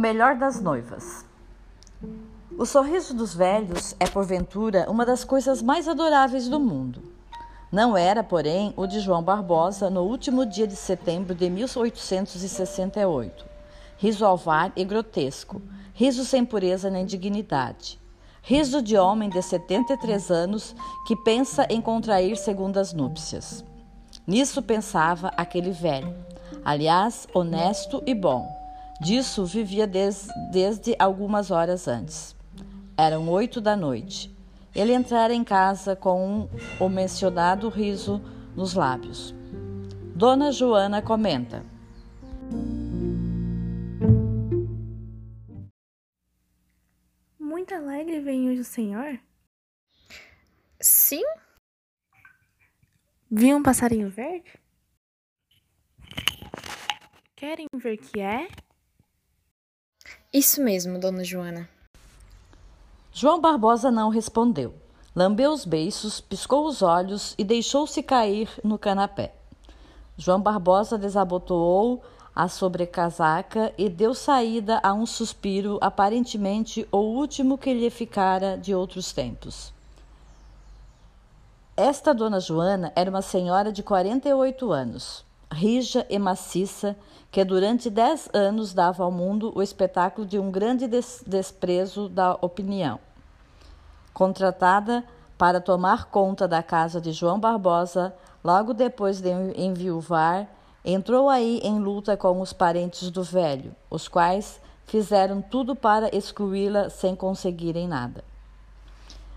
melhor das noivas. O sorriso dos velhos é, porventura, uma das coisas mais adoráveis do mundo. Não era, porém, o de João Barbosa no último dia de setembro de 1868. Riso alvar e grotesco, riso sem pureza nem dignidade. Riso de homem de 73 anos que pensa em contrair segundas núpcias. Nisso pensava aquele velho, aliás, honesto e bom Disso vivia des, desde algumas horas antes. Eram oito da noite. Ele entrara em casa com um, o mencionado riso nos lábios. Dona Joana comenta. Muito alegre vem hoje o senhor? Sim. Vi um passarinho verde? Querem ver que é? Isso mesmo, dona Joana. João Barbosa não respondeu. Lambeu os beiços, piscou os olhos e deixou-se cair no canapé. João Barbosa desabotoou a sobrecasaca e deu saída a um suspiro, aparentemente o último que lhe ficara de outros tempos. Esta dona Joana era uma senhora de 48 anos rija e maciça, que durante dez anos dava ao mundo o espetáculo de um grande des desprezo da opinião. Contratada para tomar conta da casa de João Barbosa, logo depois de enviuvar, entrou aí em luta com os parentes do velho, os quais fizeram tudo para excluí-la sem conseguirem nada.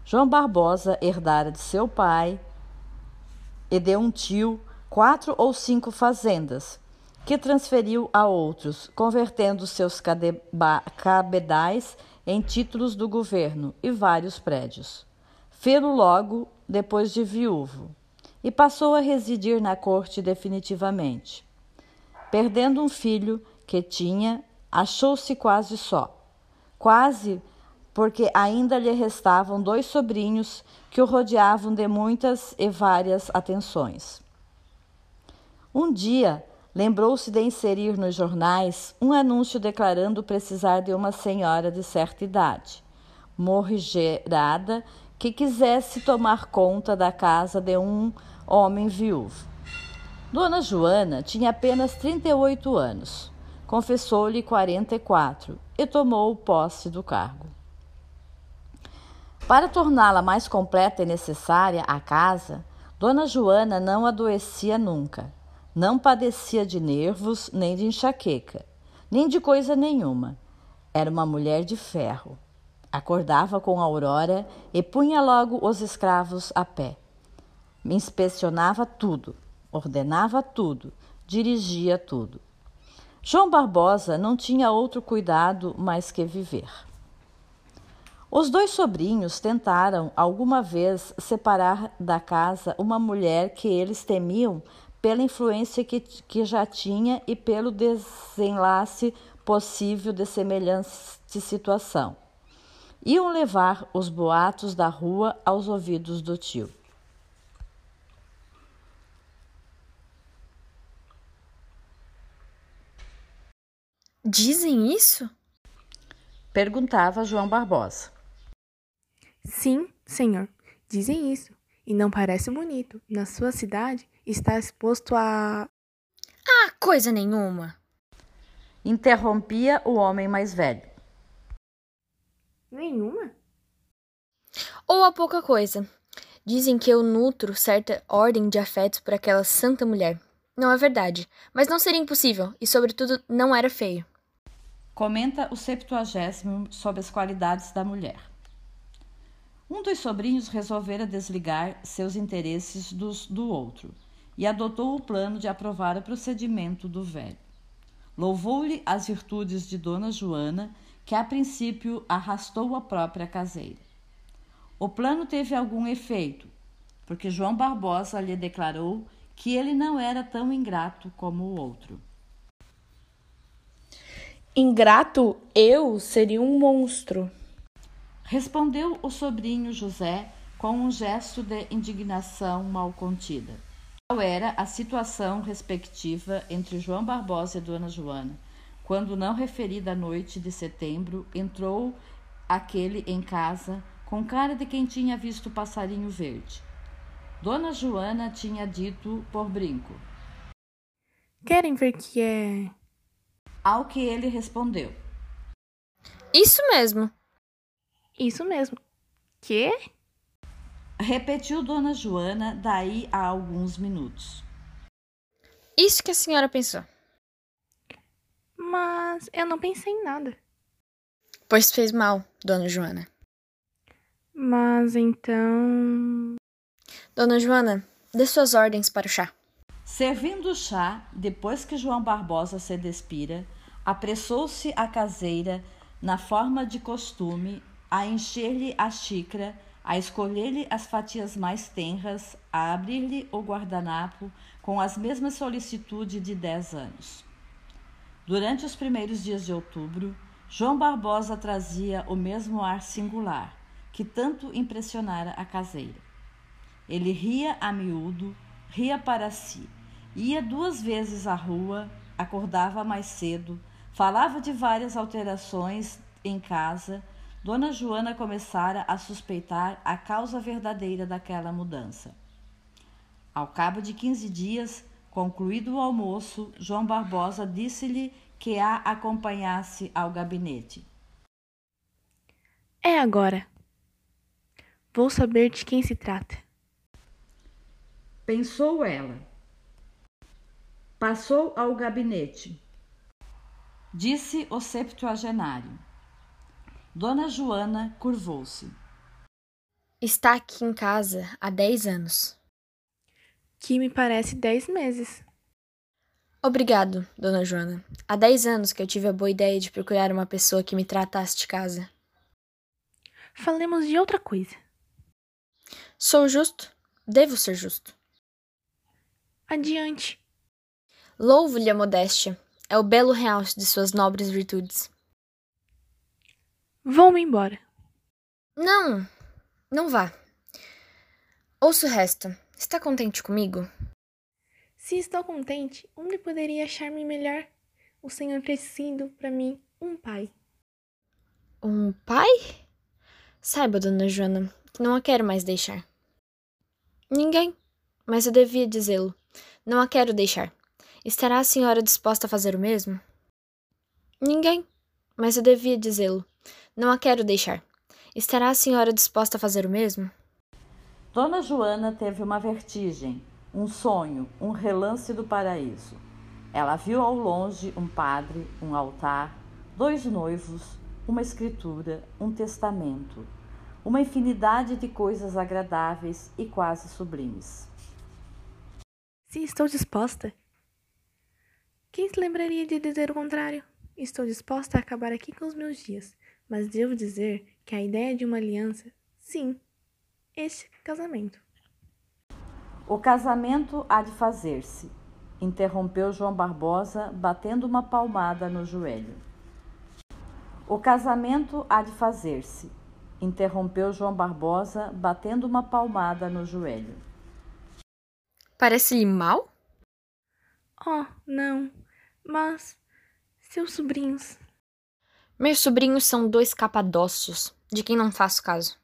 João Barbosa herdara de seu pai e de um tio quatro ou cinco fazendas, que transferiu a outros, convertendo seus cabedais em títulos do governo e vários prédios. Fê-lo logo depois de viúvo e passou a residir na corte definitivamente. Perdendo um filho que tinha, achou-se quase só. Quase porque ainda lhe restavam dois sobrinhos que o rodeavam de muitas e várias atenções. Um dia, lembrou-se de inserir nos jornais um anúncio declarando precisar de uma senhora de certa idade, morrigerada, que quisesse tomar conta da casa de um homem viúvo. Dona Joana tinha apenas 38 anos. Confessou-lhe 44 e tomou posse do cargo. Para torná-la mais completa e necessária à casa, Dona Joana não adoecia nunca não padecia de nervos, nem de enxaqueca, nem de coisa nenhuma. Era uma mulher de ferro. Acordava com a aurora e punha logo os escravos a pé. Inspecionava tudo, ordenava tudo, dirigia tudo. João Barbosa não tinha outro cuidado mais que viver. Os dois sobrinhos tentaram alguma vez separar da casa uma mulher que eles temiam pela influência que, que já tinha e pelo desenlace possível de semelhante situação. Iam levar os boatos da rua aos ouvidos do tio. Dizem isso? Perguntava João Barbosa. Sim, senhor, dizem isso. E não parece bonito. Na sua cidade está exposto a. Ah, coisa nenhuma! Interrompia o homem mais velho. Nenhuma? Ou a pouca coisa. Dizem que eu nutro certa ordem de afetos por aquela santa mulher. Não é verdade, mas não seria impossível e, sobretudo, não era feio. Comenta o septuagésimo sobre as qualidades da mulher. Um dos sobrinhos resolvera desligar seus interesses dos do outro e adotou o plano de aprovar o procedimento do velho. Louvou-lhe as virtudes de Dona Joana, que a princípio arrastou a própria caseira. O plano teve algum efeito, porque João Barbosa lhe declarou que ele não era tão ingrato como o outro. Ingrato eu seria um monstro. Respondeu o sobrinho José com um gesto de indignação mal contida. Qual era a situação respectiva entre João Barbosa e Dona Joana, quando não referida noite de setembro, entrou aquele em casa com cara de quem tinha visto passarinho verde. Dona Joana tinha dito por brinco: Querem ver que é. Ao que ele respondeu: Isso mesmo. Isso mesmo. Que? Repetiu Dona Joana daí a alguns minutos. Isso que a senhora pensou. Mas eu não pensei em nada. Pois fez mal, Dona Joana. Mas então. Dona Joana, dê suas ordens para o chá. Servindo o chá, depois que João Barbosa se despira, apressou-se a caseira, na forma de costume, a encher-lhe a xícara, a escolher-lhe as fatias mais tenras, a abrir-lhe o guardanapo com as mesmas solicitude de dez anos. Durante os primeiros dias de outubro, João Barbosa trazia o mesmo ar singular que tanto impressionara a caseira. Ele ria a miúdo, ria para si, ia duas vezes à rua, acordava mais cedo, falava de várias alterações em casa. Dona Joana começara a suspeitar a causa verdadeira daquela mudança. Ao cabo de quinze dias, concluído o almoço, João Barbosa disse-lhe que a acompanhasse ao gabinete. É agora. Vou saber de quem se trata. Pensou ela. Passou ao gabinete. Disse o septuagenário. Dona Joana curvou-se. Está aqui em casa há dez anos. Que me parece dez meses. Obrigado, Dona Joana. Há dez anos que eu tive a boa ideia de procurar uma pessoa que me tratasse de casa. Falemos de outra coisa. Sou justo? Devo ser justo. Adiante. Louvo-lhe a modéstia. É o belo real de suas nobres virtudes. Vou-me embora. Não, não vá. Ouça o resto. Está contente comigo? Se estou contente, onde poderia achar-me melhor? O Senhor ter sido para mim um pai. Um pai? Saiba, dona Joana, que não a quero mais deixar. Ninguém, mas eu devia dizê-lo. Não a quero deixar. Estará a senhora disposta a fazer o mesmo? Ninguém, mas eu devia dizê-lo. Não a quero deixar. Estará a senhora disposta a fazer o mesmo? Dona Joana teve uma vertigem, um sonho, um relance do paraíso. Ela viu ao longe um padre, um altar, dois noivos, uma escritura, um testamento, uma infinidade de coisas agradáveis e quase sublimes. Se estou disposta. Quem se lembraria de dizer o contrário? Estou disposta a acabar aqui com os meus dias, mas devo dizer que a ideia de uma aliança, sim, este casamento. O casamento há de fazer-se, interrompeu João Barbosa, batendo uma palmada no joelho. O casamento há de fazer-se, interrompeu João Barbosa, batendo uma palmada no joelho. Parece-lhe mal? Oh, não, mas seus sobrinhos. Meus sobrinhos são dois capadócios, de quem não faço caso.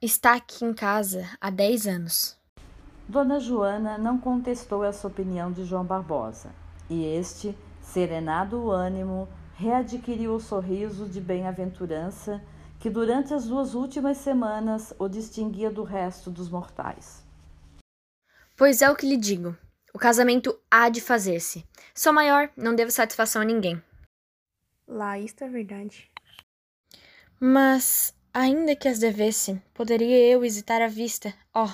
Está aqui em casa há dez anos. Dona Joana não contestou essa opinião de João Barbosa, e este, serenado o ânimo, readquiriu o sorriso de bem-aventurança que durante as duas últimas semanas o distinguia do resto dos mortais. Pois é o que lhe digo. O casamento há de fazer-se. Sou maior, não devo satisfação a ninguém. Lá, isto é verdade. Mas, ainda que as devesse, poderia eu hesitar à vista, ó, oh,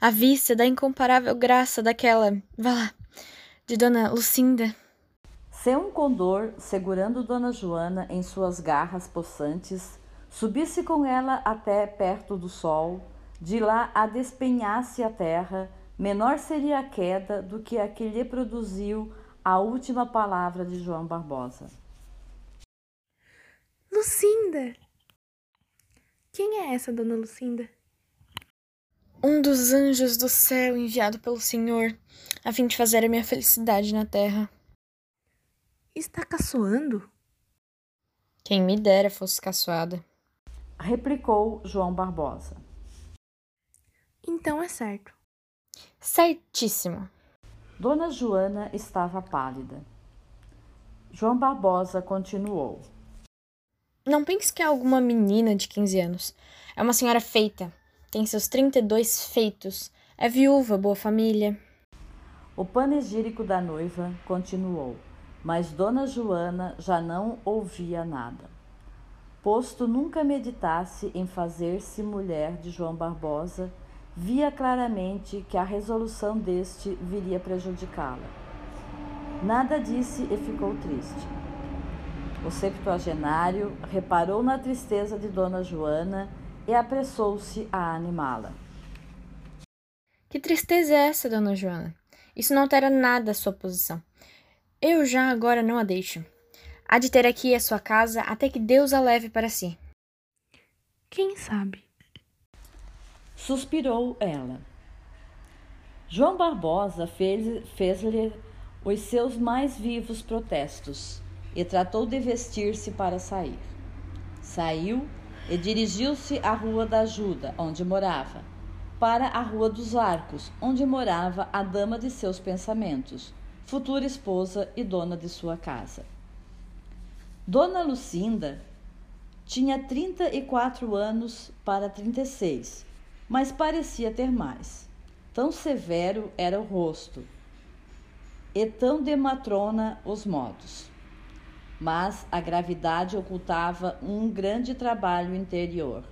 à vista da incomparável graça daquela, vá lá, de Dona Lucinda. Se um condor, segurando Dona Joana em suas garras possantes, subisse com ela até perto do sol, de lá a despenhasse a terra, menor seria a queda do que a que lhe produziu a última palavra de João Barbosa. Lucinda! Quem é essa dona Lucinda? Um dos anjos do céu enviado pelo Senhor, a fim de fazer a minha felicidade na terra. Está caçoando? Quem me dera fosse caçoada. Replicou João Barbosa. Então é certo. Certíssimo. Dona Joana estava pálida. João Barbosa continuou. Não pense que é alguma menina de 15 anos. É uma senhora feita. Tem seus 32 feitos. É viúva, boa família. O panegírico da noiva continuou, mas Dona Joana já não ouvia nada. Posto nunca meditasse em fazer-se mulher de João Barbosa, via claramente que a resolução deste viria prejudicá-la. Nada disse e ficou triste. O septuagenário reparou na tristeza de Dona Joana e apressou-se a animá-la. Que tristeza é essa, Dona Joana? Isso não altera nada a sua posição. Eu já agora não a deixo. Há de ter aqui a sua casa até que Deus a leve para si. Quem sabe? Suspirou ela. João Barbosa fez-lhe fez os seus mais vivos protestos e tratou de vestir-se para sair. Saiu e dirigiu-se à Rua da Ajuda, onde morava, para a Rua dos Arcos, onde morava a dama de seus pensamentos, futura esposa e dona de sua casa. Dona Lucinda tinha 34 anos para 36 mas parecia ter mais. Tão severo era o rosto, e tão de matrona os modos. Mas a gravidade ocultava um grande trabalho interior,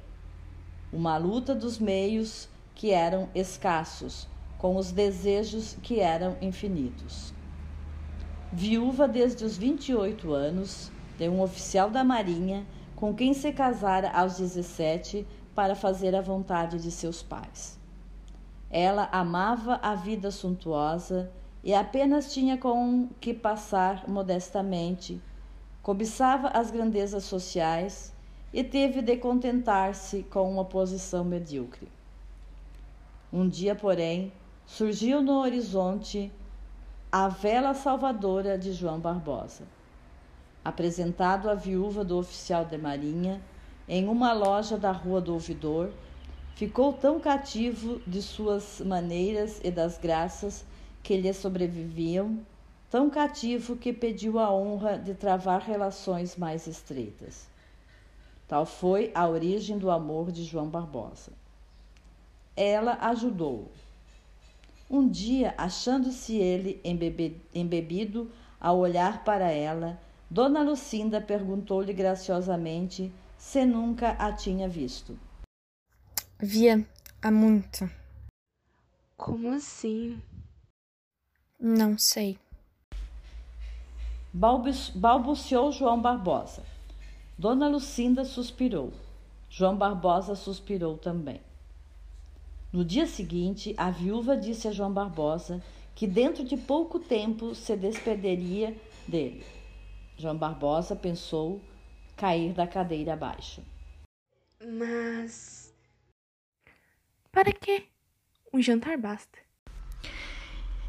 uma luta dos meios que eram escassos, com os desejos que eram infinitos. Viúva desde os 28 anos, de um oficial da Marinha, com quem se casara aos 17, para fazer a vontade de seus pais. Ela amava a vida suntuosa e apenas tinha com que passar modestamente, cobiçava as grandezas sociais e teve de contentar-se com uma posição medíocre. Um dia, porém, surgiu no horizonte a vela salvadora de João Barbosa. Apresentado à viúva do oficial de marinha, em uma loja da Rua do Ouvidor, ficou tão cativo de suas maneiras e das graças que lhe sobreviviam, tão cativo que pediu a honra de travar relações mais estreitas. Tal foi a origem do amor de João Barbosa. Ela ajudou. Um dia, achando-se ele embebido ao olhar para ela, Dona Lucinda perguntou-lhe graciosamente se nunca a tinha visto. Via há muito. Como assim? Não sei. Balbuciou João Barbosa. Dona Lucinda suspirou. João Barbosa suspirou também. No dia seguinte, a viúva disse a João Barbosa que dentro de pouco tempo se despediria dele. João Barbosa pensou cair da cadeira abaixo. Mas. Para quê? Um jantar basta.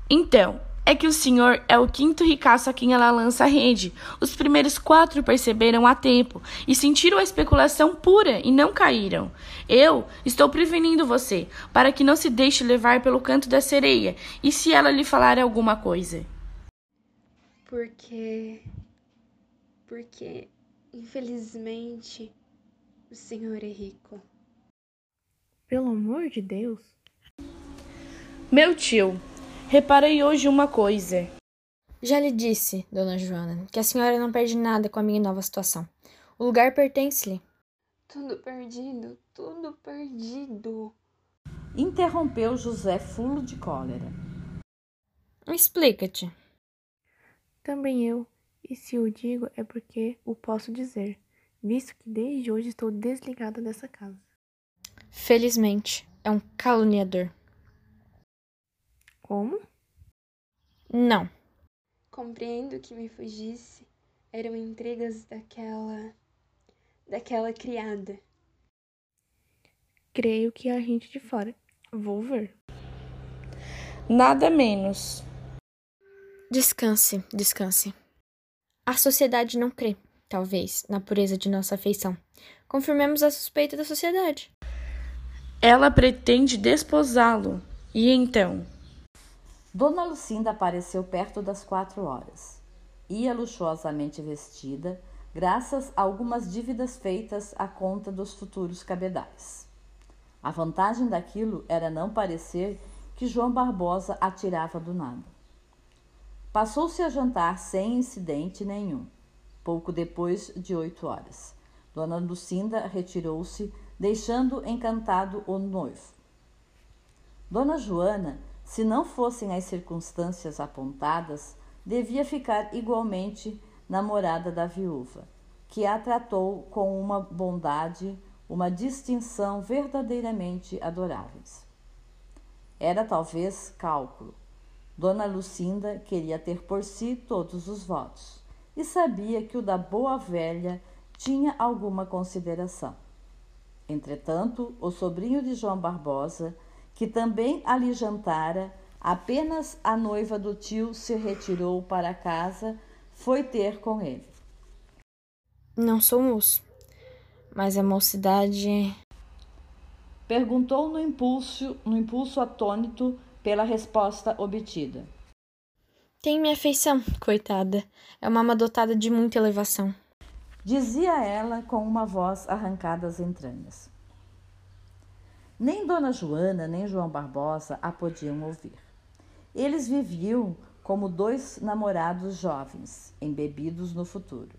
Então, é que o senhor é o quinto ricaço a quem ela lança a rede. Os primeiros quatro perceberam a tempo e sentiram a especulação pura e não caíram. Eu estou prevenindo você, para que não se deixe levar pelo canto da sereia, e se ela lhe falar alguma coisa. Porque. Porque Infelizmente, o senhor é rico. Pelo amor de Deus. Meu tio, reparei hoje uma coisa. Já lhe disse, dona Joana, que a senhora não perde nada com a minha nova situação. O lugar pertence-lhe. Tudo perdido, tudo perdido. Interrompeu José fulo de cólera. Explica-te. Também eu. E se o digo é porque o posso dizer, visto que desde hoje estou desligada dessa casa. Felizmente, é um caluniador. Como? Não. Compreendo que me fugisse. Eram intrigas daquela. daquela criada. Creio que há gente de fora. Vou ver. Nada menos. Descanse, descanse. A sociedade não crê, talvez, na pureza de nossa afeição. Confirmemos a suspeita da sociedade. Ela pretende desposá-lo. E então? Dona Lucinda apareceu perto das quatro horas. Ia luxuosamente vestida, graças a algumas dívidas feitas à conta dos futuros cabedais. A vantagem daquilo era não parecer que João Barbosa atirava do nada. Passou-se a jantar sem incidente nenhum, pouco depois de oito horas. Dona Lucinda retirou-se, deixando encantado o noivo. Dona Joana, se não fossem as circunstâncias apontadas, devia ficar igualmente namorada da viúva, que a tratou com uma bondade, uma distinção verdadeiramente adoráveis. Era talvez cálculo. Dona Lucinda queria ter por si todos os votos e sabia que o da boa velha tinha alguma consideração. Entretanto, o sobrinho de João Barbosa, que também ali jantara, apenas a noiva do tio se retirou para casa foi ter com ele. Não sou moço, mas a mocidade. Perguntou no impulso, no impulso atônito pela resposta obtida. Tem minha afeição, coitada. É uma ama dotada de muita elevação. Dizia ela com uma voz arrancada às entranhas. Nem Dona Joana nem João Barbosa a podiam ouvir. Eles viviam como dois namorados jovens, embebidos no futuro.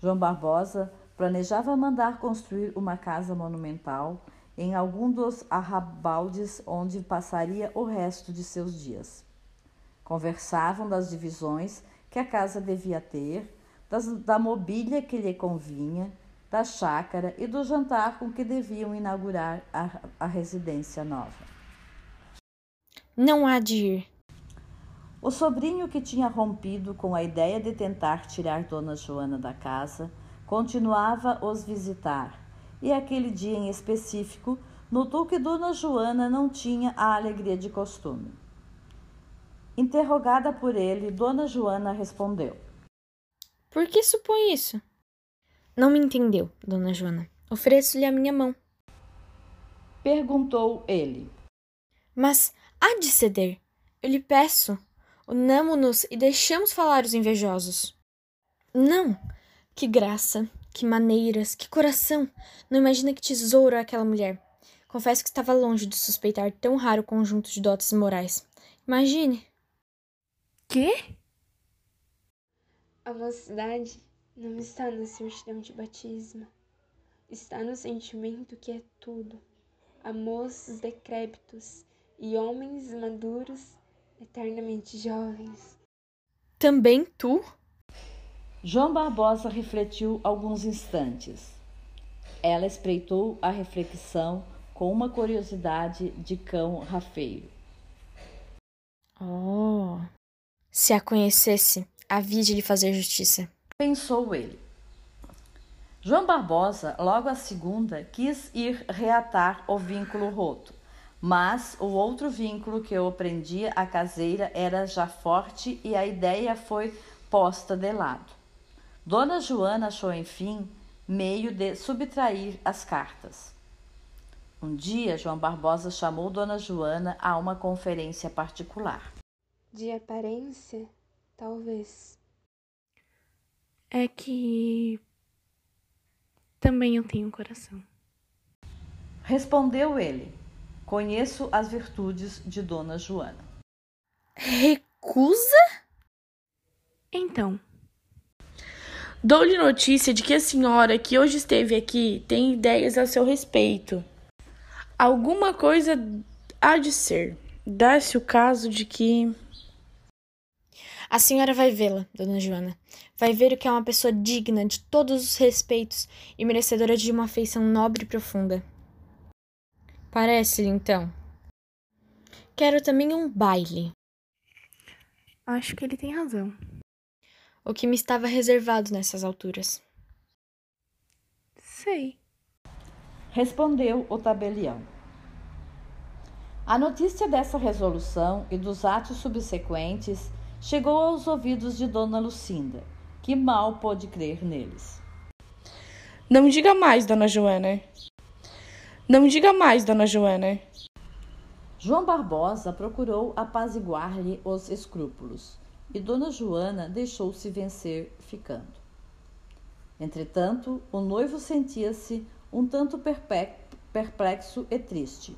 João Barbosa planejava mandar construir uma casa monumental em algum dos arrabaldes onde passaria o resto de seus dias. Conversavam das divisões que a casa devia ter, das, da mobília que lhe convinha, da chácara e do jantar com que deviam inaugurar a, a residência nova. Não há de ir, o sobrinho, que tinha rompido com a ideia de tentar tirar Dona Joana da casa, continuava os visitar, e aquele dia em específico notou que Dona Joana não tinha a alegria de costume. Interrogada por ele, Dona Joana respondeu: Por que supõe isso? Não me entendeu, Dona Joana. Ofereço-lhe a minha mão. Perguntou ele. Mas há de ceder. Eu lhe peço. Unamo-nos e deixamos falar os invejosos. Não! Que graça, que maneiras, que coração! Não imagina que tesouro é aquela mulher. Confesso que estava longe de suspeitar tão raro conjunto de dotes morais. Imagine! Quê? A mocidade não está na certidão de batismo. Está no sentimento que é tudo. Há moços decrépitos e homens maduros eternamente jovens. Também tu? João Barbosa refletiu alguns instantes. Ela espreitou a reflexão com uma curiosidade de cão rafeiro. Oh, se a conhecesse, havia de lhe fazer justiça. Pensou ele. João Barbosa, logo à segunda, quis ir reatar o vínculo roto. Mas o outro vínculo que eu prendia à caseira era já forte e a ideia foi posta de lado. Dona Joana achou, enfim, meio de subtrair as cartas. Um dia, João Barbosa chamou Dona Joana a uma conferência particular. De aparência, talvez. É que também eu tenho um coração. Respondeu ele. Conheço as virtudes de Dona Joana. Recusa? Então. Dou-lhe notícia de que a senhora que hoje esteve aqui tem ideias a seu respeito. Alguma coisa há de ser. Dá-se o caso de que. A senhora vai vê-la, dona Joana. Vai ver o que é uma pessoa digna de todos os respeitos e merecedora de uma afeição nobre e profunda. Parece-lhe, então. Quero também um baile. Acho que ele tem razão. O que me estava reservado nessas alturas. Sei. Respondeu o tabelião. A notícia dessa resolução e dos atos subsequentes chegou aos ouvidos de Dona Lucinda, que mal pôde crer neles. Não diga mais, dona Joana. Não diga mais, dona Joana. João Barbosa procurou apaziguar-lhe os escrúpulos, e Dona Joana deixou-se vencer, ficando. Entretanto, o noivo sentia-se um tanto perplexo e triste.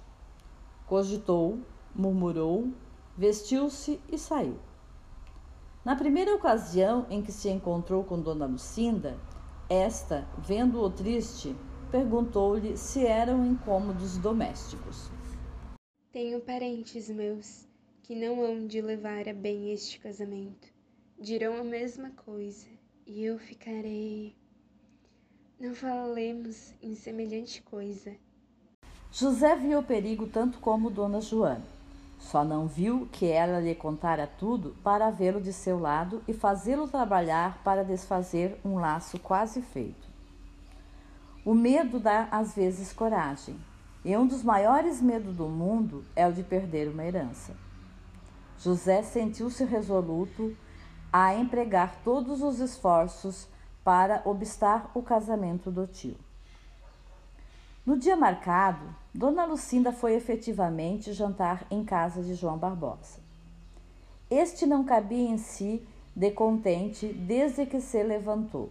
Cogitou, murmurou, vestiu-se e saiu. Na primeira ocasião em que se encontrou com Dona Lucinda, esta, vendo-o triste, perguntou-lhe se eram incômodos domésticos. Tenho parentes meus que não hão de levar a bem este casamento. Dirão a mesma coisa, e eu ficarei. Não falemos em semelhante coisa. José viu o perigo tanto como Dona Joana. Só não viu que ela lhe contara tudo para vê-lo de seu lado e fazê-lo trabalhar para desfazer um laço quase feito. O medo dá às vezes coragem, e um dos maiores medos do mundo é o de perder uma herança. José sentiu-se resoluto a empregar todos os esforços para obstar o casamento do tio. No dia marcado, Dona Lucinda foi efetivamente jantar em casa de João Barbosa. Este não cabia em si de contente desde que se levantou.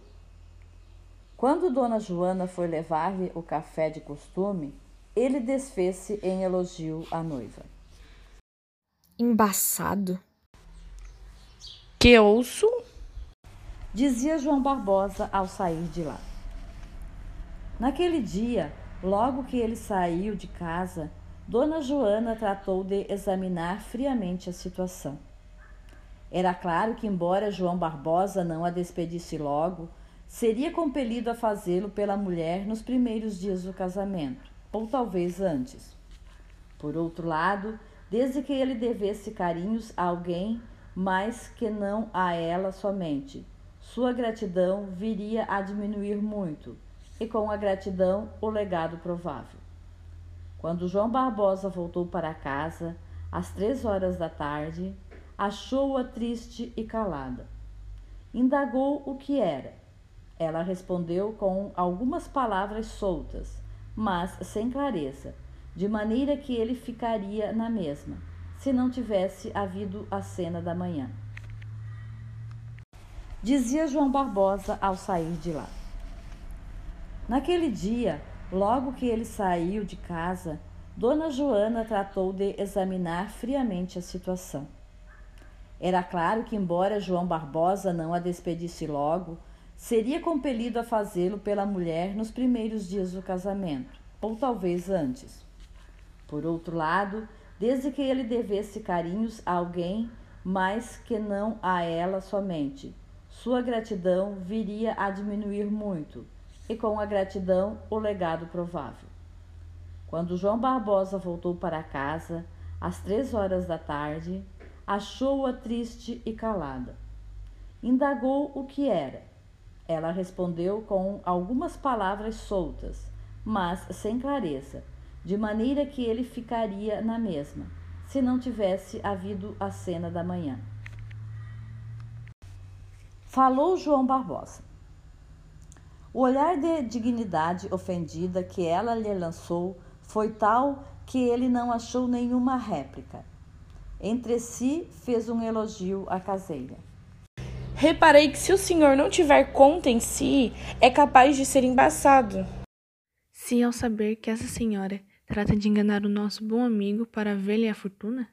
Quando Dona Joana foi levar-lhe o café de costume, ele desfez-se em elogio à noiva. Embaçado. Que ouço? Dizia João Barbosa ao sair de lá. Naquele dia, logo que ele saiu de casa, Dona Joana tratou de examinar friamente a situação. Era claro que, embora João Barbosa não a despedisse logo, seria compelido a fazê-lo pela mulher nos primeiros dias do casamento ou talvez antes. Por outro lado, desde que ele devesse carinhos a alguém mais que não a ela somente, sua gratidão viria a diminuir muito, e com a gratidão o legado provável. Quando João Barbosa voltou para casa, às três horas da tarde, achou-a triste e calada. Indagou o que era. Ela respondeu com algumas palavras soltas, mas sem clareza, de maneira que ele ficaria na mesma, se não tivesse havido a cena da manhã. Dizia João Barbosa ao sair de lá. Naquele dia, logo que ele saiu de casa, Dona Joana tratou de examinar friamente a situação. Era claro que, embora João Barbosa não a despedisse logo, seria compelido a fazê-lo pela mulher nos primeiros dias do casamento, ou talvez antes. Por outro lado, desde que ele devesse carinhos a alguém mais que não a ela somente, sua gratidão viria a diminuir muito, e com a gratidão o legado provável. Quando João Barbosa voltou para casa, às três horas da tarde, achou-a triste e calada. Indagou o que era ela respondeu com algumas palavras soltas, mas sem clareza, de maneira que ele ficaria na mesma, se não tivesse havido a cena da manhã. Falou João Barbosa. O olhar de dignidade ofendida que ela lhe lançou foi tal que ele não achou nenhuma réplica. Entre si fez um elogio à caseira. Reparei que se o senhor não tiver conta em si, é capaz de ser embaçado. Se ao saber que essa senhora trata de enganar o nosso bom amigo para ver-lhe a fortuna?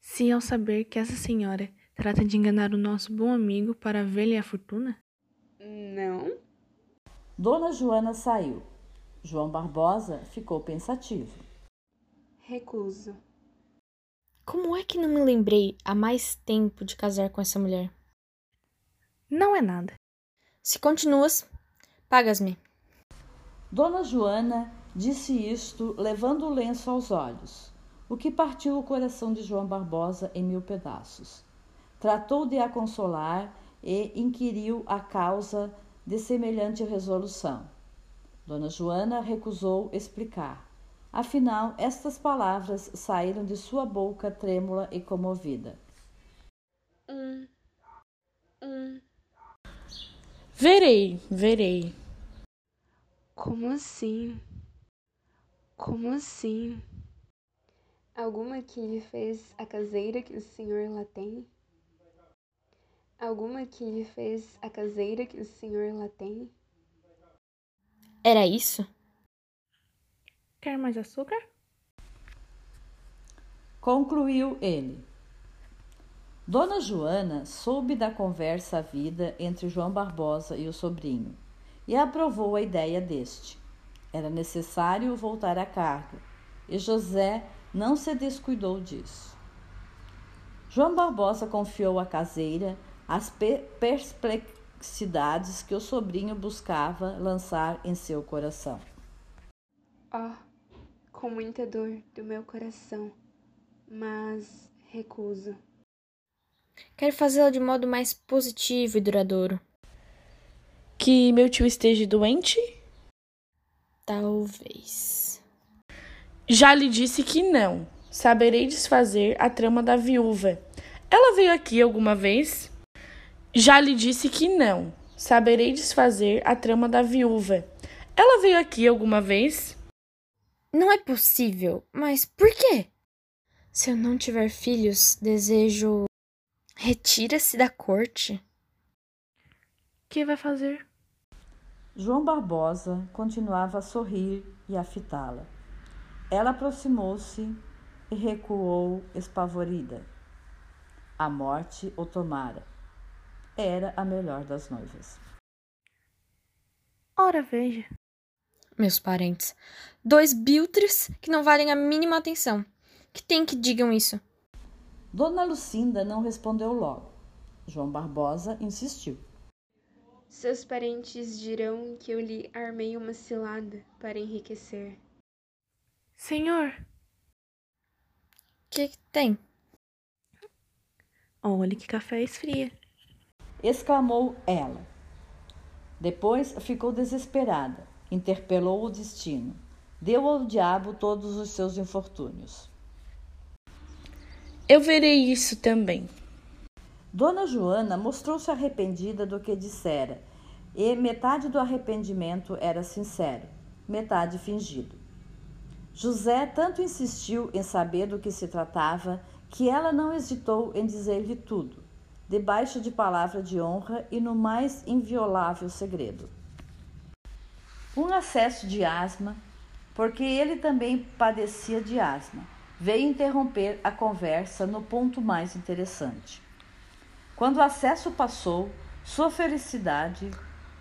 Se ao saber que essa senhora trata de enganar o nosso bom amigo para ver-lhe a fortuna? Não. Dona Joana saiu. João Barbosa ficou pensativo. Recuso. Como é que não me lembrei há mais tempo de casar com essa mulher? Não é nada. Se continuas, pagas-me. Dona Joana disse isto levando o lenço aos olhos, o que partiu o coração de João Barbosa em mil pedaços. Tratou de a consolar e inquiriu a causa de semelhante resolução. Dona Joana recusou explicar. Afinal, estas palavras saíram de sua boca trêmula e comovida. Um. Um. Verei, verei. Como assim? Como assim? Alguma que lhe fez a caseira que o senhor lá tem? Alguma que lhe fez a caseira que o senhor lá tem? Era isso? Quer mais açúcar? Concluiu ele. Dona Joana soube da conversa havida entre João Barbosa e o sobrinho e aprovou a ideia deste. Era necessário voltar à carga e José não se descuidou disso. João Barbosa confiou à caseira as perplexidades que o sobrinho buscava lançar em seu coração. Oh, com muita dor do meu coração, mas recuso. Quero fazê-la de modo mais positivo e duradouro. Que meu tio esteja doente? Talvez. Já lhe disse que não. Saberei desfazer a trama da viúva. Ela veio aqui alguma vez? Já lhe disse que não. Saberei desfazer a trama da viúva. Ela veio aqui alguma vez? Não é possível. Mas por quê? Se eu não tiver filhos, desejo. Retira-se da corte. que vai fazer? João Barbosa continuava a sorrir e a fitá-la. Ela aproximou-se e recuou espavorida. A morte o tomara. Era a melhor das noivas. Ora, veja. Meus parentes. Dois biltres que não valem a mínima atenção. Que tem que digam isso? Dona Lucinda não respondeu logo. João Barbosa insistiu. Seus parentes dirão que eu lhe armei uma cilada para enriquecer. Senhor, Que que tem? olhe que café esfria. Exclamou ela. Depois ficou desesperada, interpelou o destino, deu ao diabo todos os seus infortúnios. Eu verei isso também. Dona Joana mostrou-se arrependida do que dissera, e metade do arrependimento era sincero, metade fingido. José tanto insistiu em saber do que se tratava que ela não hesitou em dizer-lhe tudo, debaixo de palavra de honra e no mais inviolável segredo. Um acesso de asma, porque ele também padecia de asma, veio interromper a conversa no ponto mais interessante. Quando o acesso passou, sua felicidade,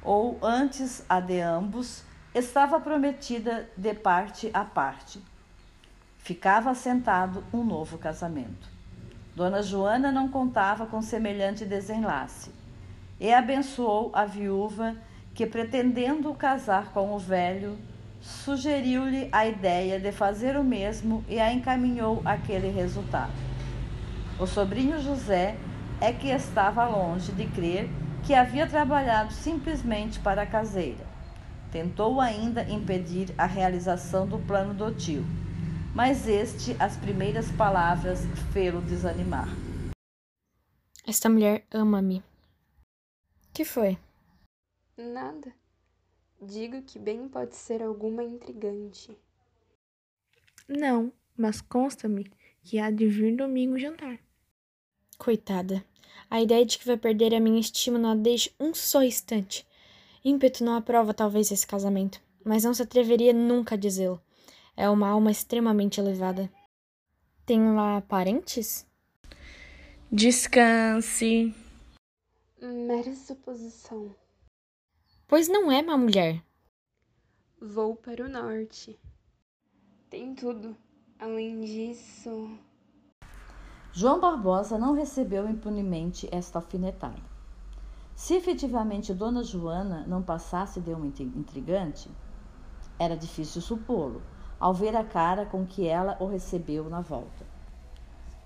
ou antes a de ambos, estava prometida de parte a parte. Ficava assentado um novo casamento. Dona Joana não contava com semelhante desenlace e abençoou a viúva que, pretendendo casar com o velho, sugeriu-lhe a ideia de fazer o mesmo e a encaminhou àquele resultado. O sobrinho José é que estava longe de crer que havia trabalhado simplesmente para a caseira. Tentou ainda impedir a realização do plano do tio, mas este, as primeiras palavras, fê-lo desanimar. Esta mulher ama-me. Que foi? Nada. Digo que bem pode ser alguma intrigante. Não, mas consta-me que há de vir domingo jantar. Coitada. A ideia de que vai perder a minha estima não a deixa um só instante. Ímpeto não aprova talvez esse casamento, mas não se atreveria nunca a dizê-lo. É uma alma extremamente elevada. Tem lá parentes? Descanse. Mera suposição. Pois não é, má mulher. Vou para o norte. Tem tudo. Além disso. João Barbosa não recebeu impunemente esta alfinetada. Se efetivamente Dona Joana não passasse de uma intrigante, era difícil supô-lo, ao ver a cara com que ela o recebeu na volta.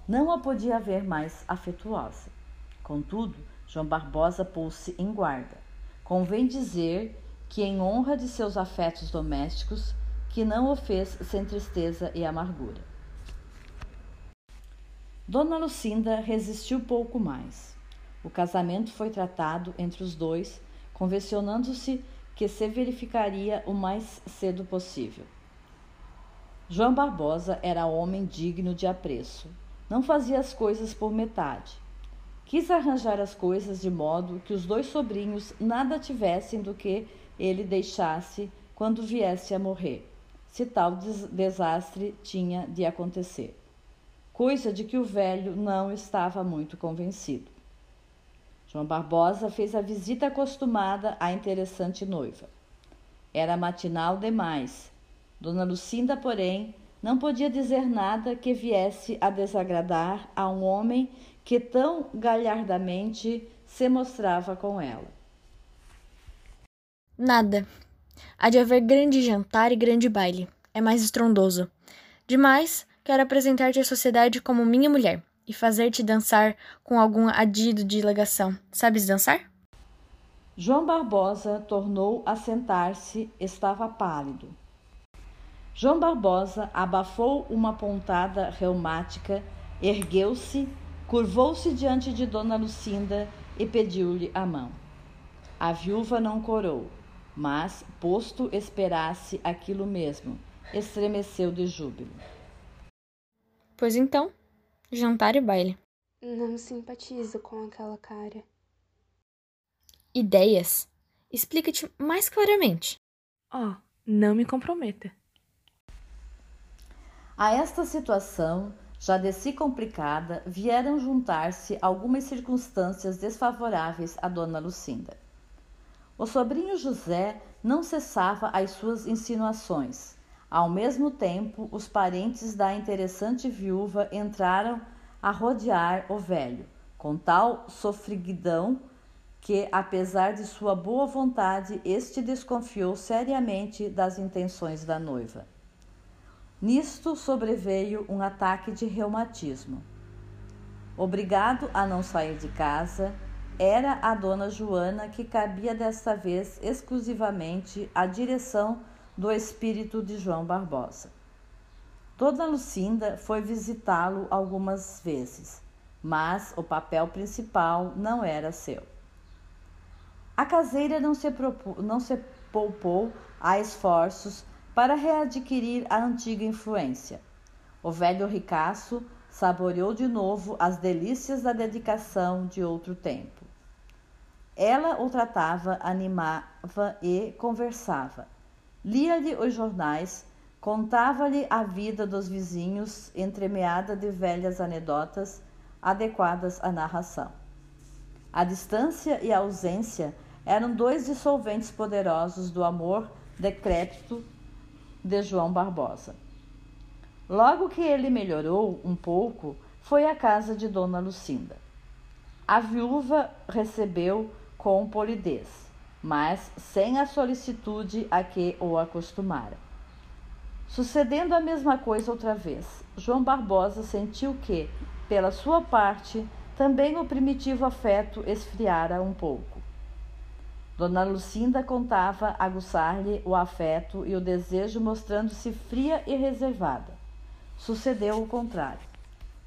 Não a podia ver mais afetuosa. Contudo, João Barbosa pôs-se em guarda. Convém dizer que, em honra de seus afetos domésticos, que não o fez sem tristeza e amargura. Dona Lucinda resistiu pouco mais. O casamento foi tratado entre os dois convencionando-se que se verificaria o mais cedo possível. João Barbosa era homem digno de apreço. Não fazia as coisas por metade. Quis arranjar as coisas de modo que os dois sobrinhos nada tivessem do que ele deixasse quando viesse a morrer, se tal des desastre tinha de acontecer. Coisa de que o velho não estava muito convencido. João Barbosa fez a visita acostumada à interessante noiva. Era matinal demais. Dona Lucinda, porém, não podia dizer nada que viesse a desagradar a um homem que tão galhardamente se mostrava com ela. Nada. Há de haver grande jantar e grande baile. É mais estrondoso. Demais, quero apresentar-te à sociedade como minha mulher e fazer-te dançar com algum adido de legação. Sabes dançar? João Barbosa tornou a sentar-se, estava pálido. João Barbosa abafou uma pontada reumática, ergueu-se, curvou-se diante de Dona Lucinda e pediu-lhe a mão. A viúva não corou, mas, posto esperasse aquilo mesmo, estremeceu de júbilo. Pois então, jantar e baile. Não simpatizo com aquela cara. Ideias? Explica-te mais claramente. Oh, não me comprometa. A esta situação, já de si complicada, vieram juntar-se algumas circunstâncias desfavoráveis a Dona Lucinda. O sobrinho José não cessava as suas insinuações. Ao mesmo tempo, os parentes da interessante viúva entraram a rodear o velho, com tal sofriguidão que, apesar de sua boa vontade, este desconfiou seriamente das intenções da noiva. Nisto sobreveio um ataque de reumatismo. Obrigado a não sair de casa, era a dona Joana que cabia desta vez exclusivamente a direção do espírito de João Barbosa. Dona Lucinda foi visitá-lo algumas vezes, mas o papel principal não era seu. A caseira não se, não se poupou a esforços para readquirir a antiga influência. O velho ricaço saboreou de novo as delícias da dedicação de outro tempo. Ela o tratava, animava e conversava. Lia-lhe os jornais, contava-lhe a vida dos vizinhos, entremeada de velhas anedotas adequadas à narração. A distância e a ausência eram dois dissolventes poderosos do amor decrépito de João Barbosa. Logo que ele melhorou um pouco, foi à casa de Dona Lucinda. A viúva recebeu com polidez, mas sem a solicitude a que o acostumara. Sucedendo a mesma coisa outra vez, João Barbosa sentiu que, pela sua parte, também o primitivo afeto esfriara um pouco. Dona Lucinda contava aguçar-lhe o afeto e o desejo, mostrando-se fria e reservada. Sucedeu o contrário.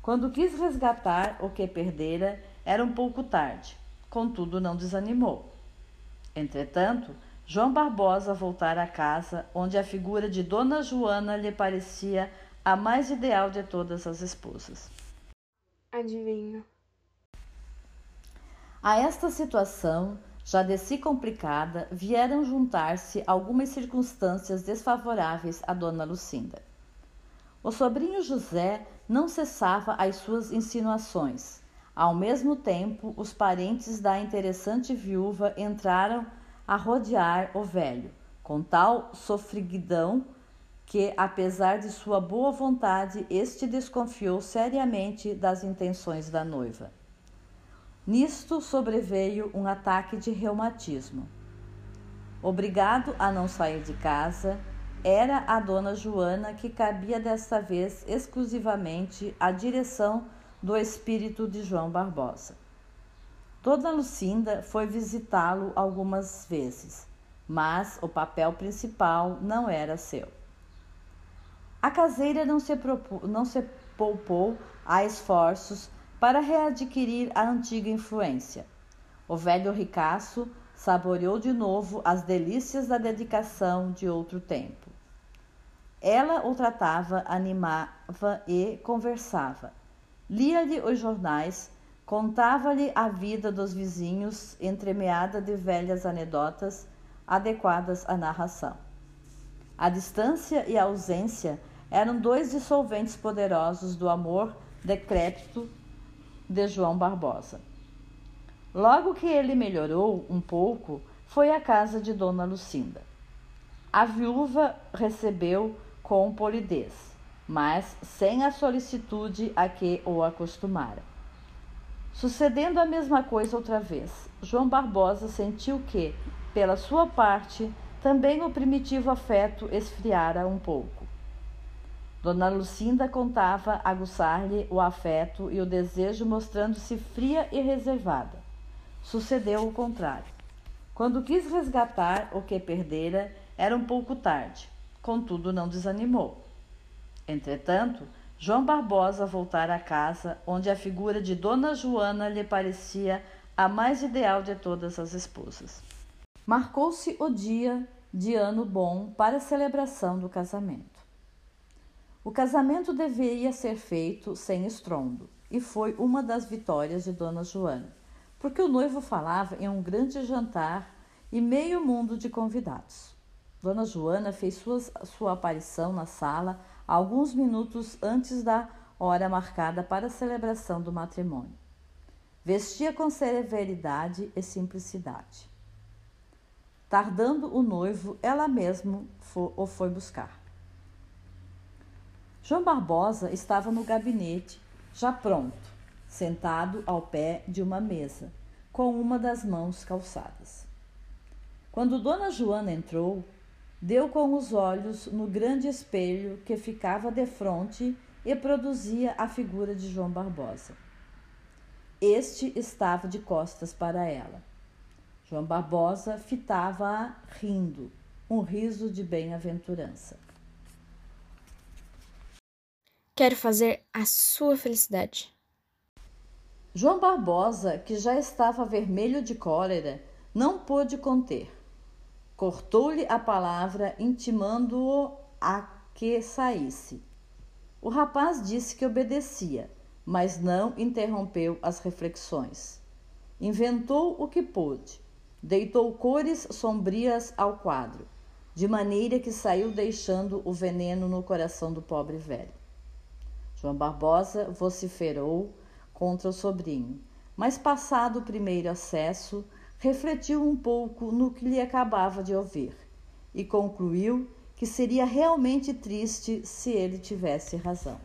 Quando quis resgatar o que perdera, era um pouco tarde. Contudo, não desanimou. Entretanto, João Barbosa voltara à casa, onde a figura de Dona Joana lhe parecia a mais ideal de todas as esposas. Adivinho. A esta situação, já de si complicada, vieram juntar-se algumas circunstâncias desfavoráveis a Dona Lucinda. O sobrinho José não cessava as suas insinuações. Ao mesmo tempo, os parentes da interessante viúva entraram a rodear o velho, com tal sofriguidão que, apesar de sua boa vontade, este desconfiou seriamente das intenções da noiva. Nisto sobreveio um ataque de reumatismo. Obrigado a não sair de casa, era a dona Joana que cabia desta vez exclusivamente a direção do espírito de João Barbosa. Dona Lucinda foi visitá-lo algumas vezes, mas o papel principal não era seu. A caseira não se, não se poupou a esforços para readquirir a antiga influência. O velho ricaço saboreou de novo as delícias da dedicação de outro tempo. Ela o tratava, animava e conversava. Lia-lhe os jornais, contava-lhe a vida dos vizinhos, entremeada de velhas anedotas adequadas à narração. A distância e a ausência eram dois dissolventes poderosos do amor decrépito de João Barbosa. Logo que ele melhorou um pouco, foi à casa de Dona Lucinda. A viúva recebeu com polidez, mas sem a solicitude a que o acostumara. Sucedendo a mesma coisa outra vez, João Barbosa sentiu que, pela sua parte, também o primitivo afeto esfriara um pouco. Dona Lucinda contava aguçar-lhe o afeto e o desejo, mostrando-se fria e reservada. Sucedeu o contrário. Quando quis resgatar o que perdera, era um pouco tarde. Contudo, não desanimou. Entretanto, João Barbosa voltara à casa, onde a figura de Dona Joana lhe parecia a mais ideal de todas as esposas. Marcou-se o dia de ano bom para a celebração do casamento. O casamento deveria ser feito sem estrondo, e foi uma das vitórias de Dona Joana porque o noivo falava em um grande jantar e meio mundo de convidados. Dona Joana fez sua, sua aparição na sala alguns minutos antes da hora marcada para a celebração do matrimônio. Vestia com severidade e simplicidade. Tardando o noivo, ela mesma o foi buscar. João Barbosa estava no gabinete, já pronto sentado ao pé de uma mesa, com uma das mãos calçadas. Quando Dona Joana entrou, deu com os olhos no grande espelho que ficava defronte e produzia a figura de João Barbosa. Este estava de costas para ela. João Barbosa fitava-a rindo, um riso de bem-aventurança. Quero fazer a sua felicidade. João Barbosa, que já estava vermelho de cólera, não pôde conter. Cortou-lhe a palavra, intimando-o a que saísse. O rapaz disse que obedecia, mas não interrompeu as reflexões. Inventou o que pôde, deitou cores sombrias ao quadro, de maneira que saiu deixando o veneno no coração do pobre velho. João Barbosa vociferou contra o sobrinho, mas passado o primeiro acesso, refletiu um pouco no que lhe acabava de ouvir e concluiu que seria realmente triste se ele tivesse razão.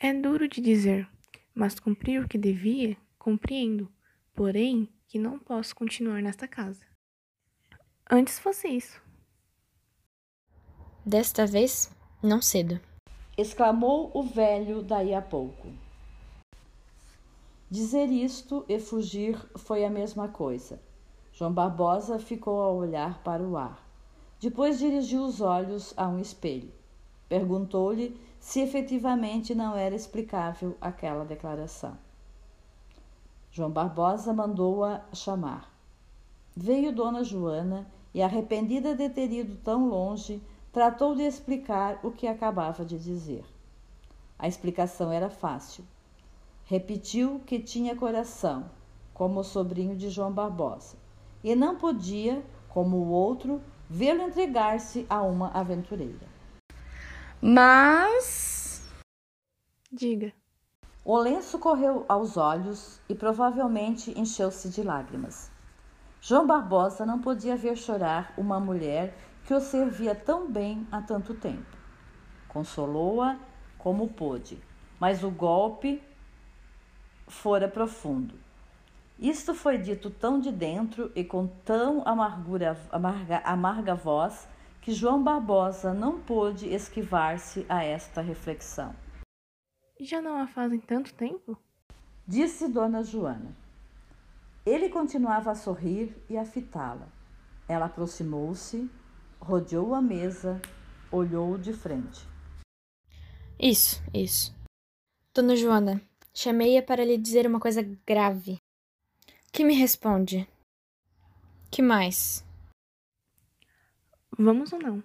É duro de dizer, mas cumprir o que devia, compreendo, porém que não posso continuar nesta casa. Antes fosse isso. Desta vez, não cedo. Exclamou o velho daí a pouco. Dizer isto e fugir foi a mesma coisa. João Barbosa ficou a olhar para o ar. Depois dirigiu os olhos a um espelho. Perguntou-lhe se efetivamente não era explicável aquela declaração. João Barbosa mandou-a chamar. Veio Dona Joana e, arrependida de ter ido tão longe, tratou de explicar o que acabava de dizer. A explicação era fácil. Repetiu que tinha coração, como o sobrinho de João Barbosa, e não podia, como o outro, vê-lo entregar-se a uma aventureira. Mas. Diga. O lenço correu aos olhos e provavelmente encheu-se de lágrimas. João Barbosa não podia ver chorar uma mulher que o servia tão bem há tanto tempo. Consolou-a como pôde, mas o golpe fora profundo. Isto foi dito tão de dentro e com tão amargura, amarga, amarga voz que João Barbosa não pôde esquivar-se a esta reflexão. Já não a fazem tanto tempo? Disse Dona Joana. Ele continuava a sorrir e a fitá-la. Ela aproximou-se, rodeou a mesa, olhou de frente. Isso, isso. Dona Joana, Chamei-a para lhe dizer uma coisa grave. Que me responde? Que mais? Vamos ou não?